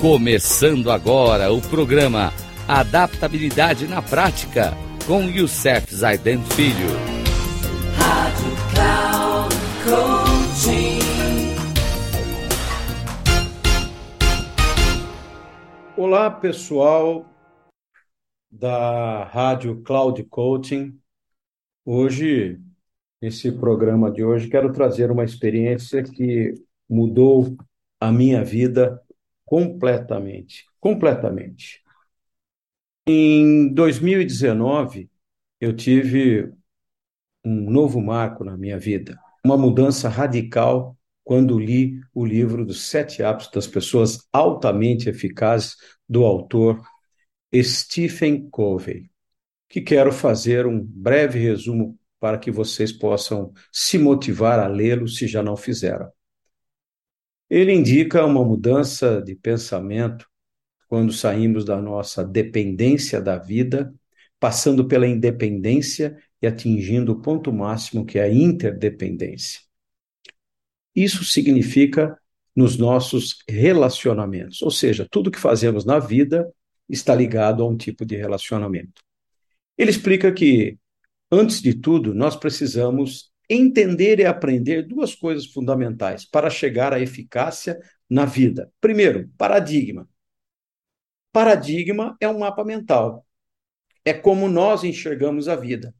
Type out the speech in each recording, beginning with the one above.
Começando agora o programa Adaptabilidade na Prática com Youssef Zaiden Filho. Rádio Cloud Coaching. Olá, pessoal da Rádio Cloud Coaching. Hoje, nesse programa de hoje, quero trazer uma experiência que mudou a minha vida completamente, completamente. Em 2019, eu tive um novo marco na minha vida, uma mudança radical quando li o livro dos Sete Hábitos das Pessoas Altamente Eficazes, do autor Stephen Covey, que quero fazer um breve resumo para que vocês possam se motivar a lê-lo se já não fizeram. Ele indica uma mudança de pensamento quando saímos da nossa dependência da vida, passando pela independência e atingindo o ponto máximo que é a interdependência. Isso significa nos nossos relacionamentos, ou seja, tudo que fazemos na vida está ligado a um tipo de relacionamento. Ele explica que, antes de tudo, nós precisamos entender e aprender duas coisas fundamentais para chegar à eficácia na vida. Primeiro, paradigma. Paradigma é um mapa mental. É como nós enxergamos a vida.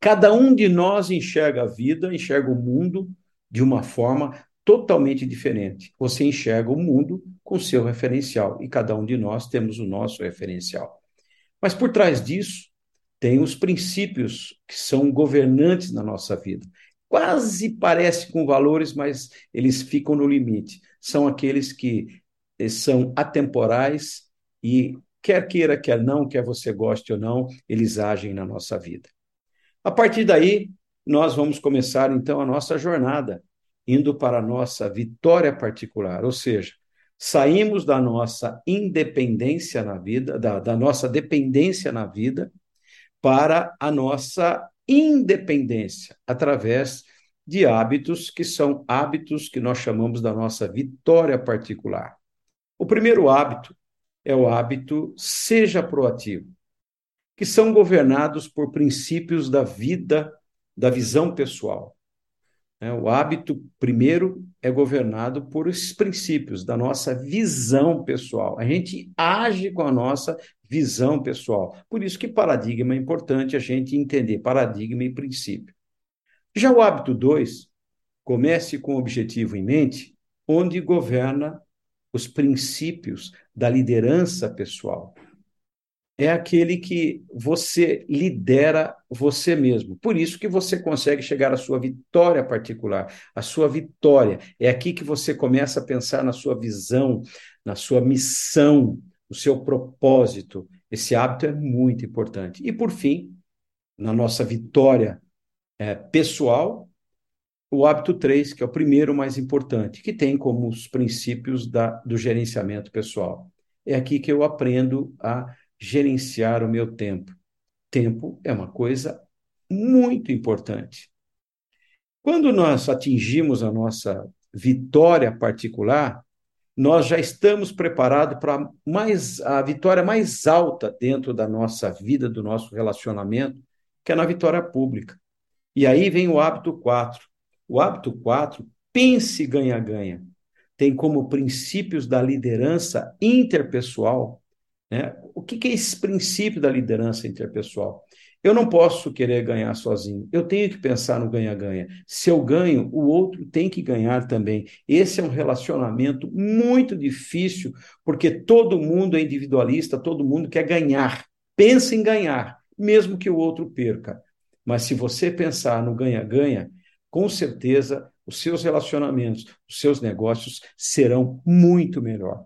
Cada um de nós enxerga a vida, enxerga o mundo de uma forma totalmente diferente. Você enxerga o mundo com seu referencial e cada um de nós temos o nosso referencial. Mas por trás disso tem os princípios que são governantes na nossa vida. Quase parece com valores, mas eles ficam no limite. São aqueles que eh, são atemporais e quer queira, quer não, quer você goste ou não, eles agem na nossa vida. A partir daí, nós vamos começar então a nossa jornada, indo para a nossa vitória particular, ou seja, saímos da nossa independência na vida, da, da nossa dependência na vida, para a nossa independência, através de hábitos que são hábitos que nós chamamos da nossa vitória particular. O primeiro hábito é o hábito seja proativo, que são governados por princípios da vida, da visão pessoal. É, o hábito, primeiro, é governado por esses princípios da nossa visão pessoal. A gente age com a nossa visão pessoal. Por isso que paradigma é importante a gente entender paradigma e princípio. Já o hábito 2, comece com o objetivo em mente, onde governa os princípios da liderança pessoal é aquele que você lidera você mesmo. Por isso que você consegue chegar à sua vitória particular, a sua vitória. É aqui que você começa a pensar na sua visão, na sua missão, no seu propósito. Esse hábito é muito importante. E por fim, na nossa vitória é, pessoal, o hábito 3, que é o primeiro mais importante, que tem como os princípios da, do gerenciamento pessoal. É aqui que eu aprendo a gerenciar o meu tempo. Tempo é uma coisa muito importante. Quando nós atingimos a nossa vitória particular, nós já estamos preparados para mais a vitória mais alta dentro da nossa vida, do nosso relacionamento, que é na vitória pública. E aí vem o hábito 4. O hábito 4, pense ganha-ganha. Tem como princípios da liderança interpessoal né? O que, que é esse princípio da liderança interpessoal? Eu não posso querer ganhar sozinho. Eu tenho que pensar no ganha-ganha. Se eu ganho, o outro tem que ganhar também. Esse é um relacionamento muito difícil, porque todo mundo é individualista, todo mundo quer ganhar. Pensa em ganhar, mesmo que o outro perca. Mas se você pensar no ganha-ganha, com certeza os seus relacionamentos, os seus negócios serão muito melhor.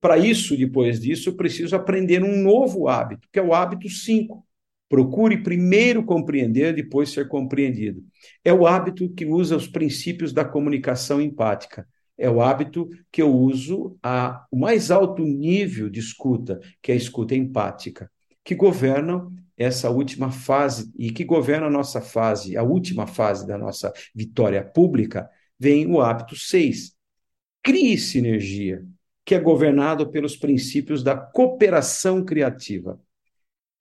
Para isso, depois disso, eu preciso aprender um novo hábito, que é o hábito 5. Procure primeiro compreender, depois ser compreendido. É o hábito que usa os princípios da comunicação empática. É o hábito que eu uso a o mais alto nível de escuta, que é a escuta empática, que governam essa última fase e que governa a nossa fase, a última fase da nossa vitória pública, vem o hábito 6. Crie sinergia que é governado pelos princípios da cooperação criativa.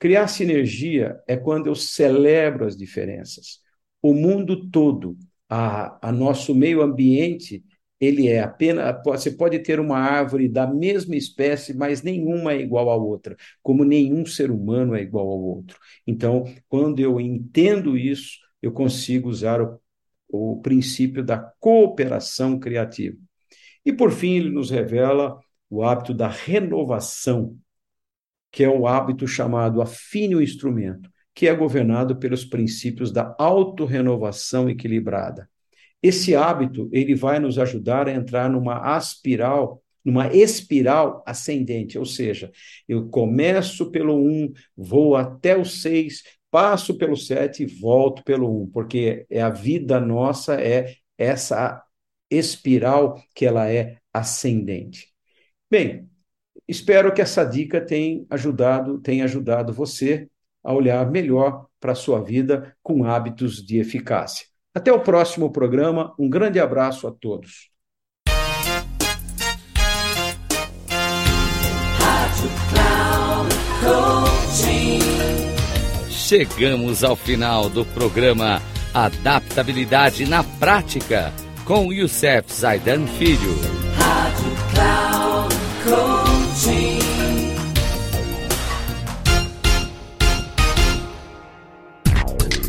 Criar sinergia é quando eu celebro as diferenças. O mundo todo, a, a nosso meio ambiente, ele é apenas. Você pode ter uma árvore da mesma espécie, mas nenhuma é igual à outra, como nenhum ser humano é igual ao outro. Então, quando eu entendo isso, eu consigo usar o, o princípio da cooperação criativa. E, por fim, ele nos revela o hábito da renovação, que é o hábito chamado afine o instrumento, que é governado pelos princípios da autorrenovação equilibrada. Esse hábito, ele vai nos ajudar a entrar numa aspiral, numa espiral ascendente, ou seja, eu começo pelo 1, vou até o 6, passo pelo 7 e volto pelo 1, porque é a vida nossa é essa espiral que ela é ascendente. Bem, espero que essa dica tenha ajudado, tenha ajudado você a olhar melhor para a sua vida com hábitos de eficácia. Até o próximo programa. Um grande abraço a todos. Chegamos ao final do programa Adaptabilidade na Prática com Youssef Zaidan Filho.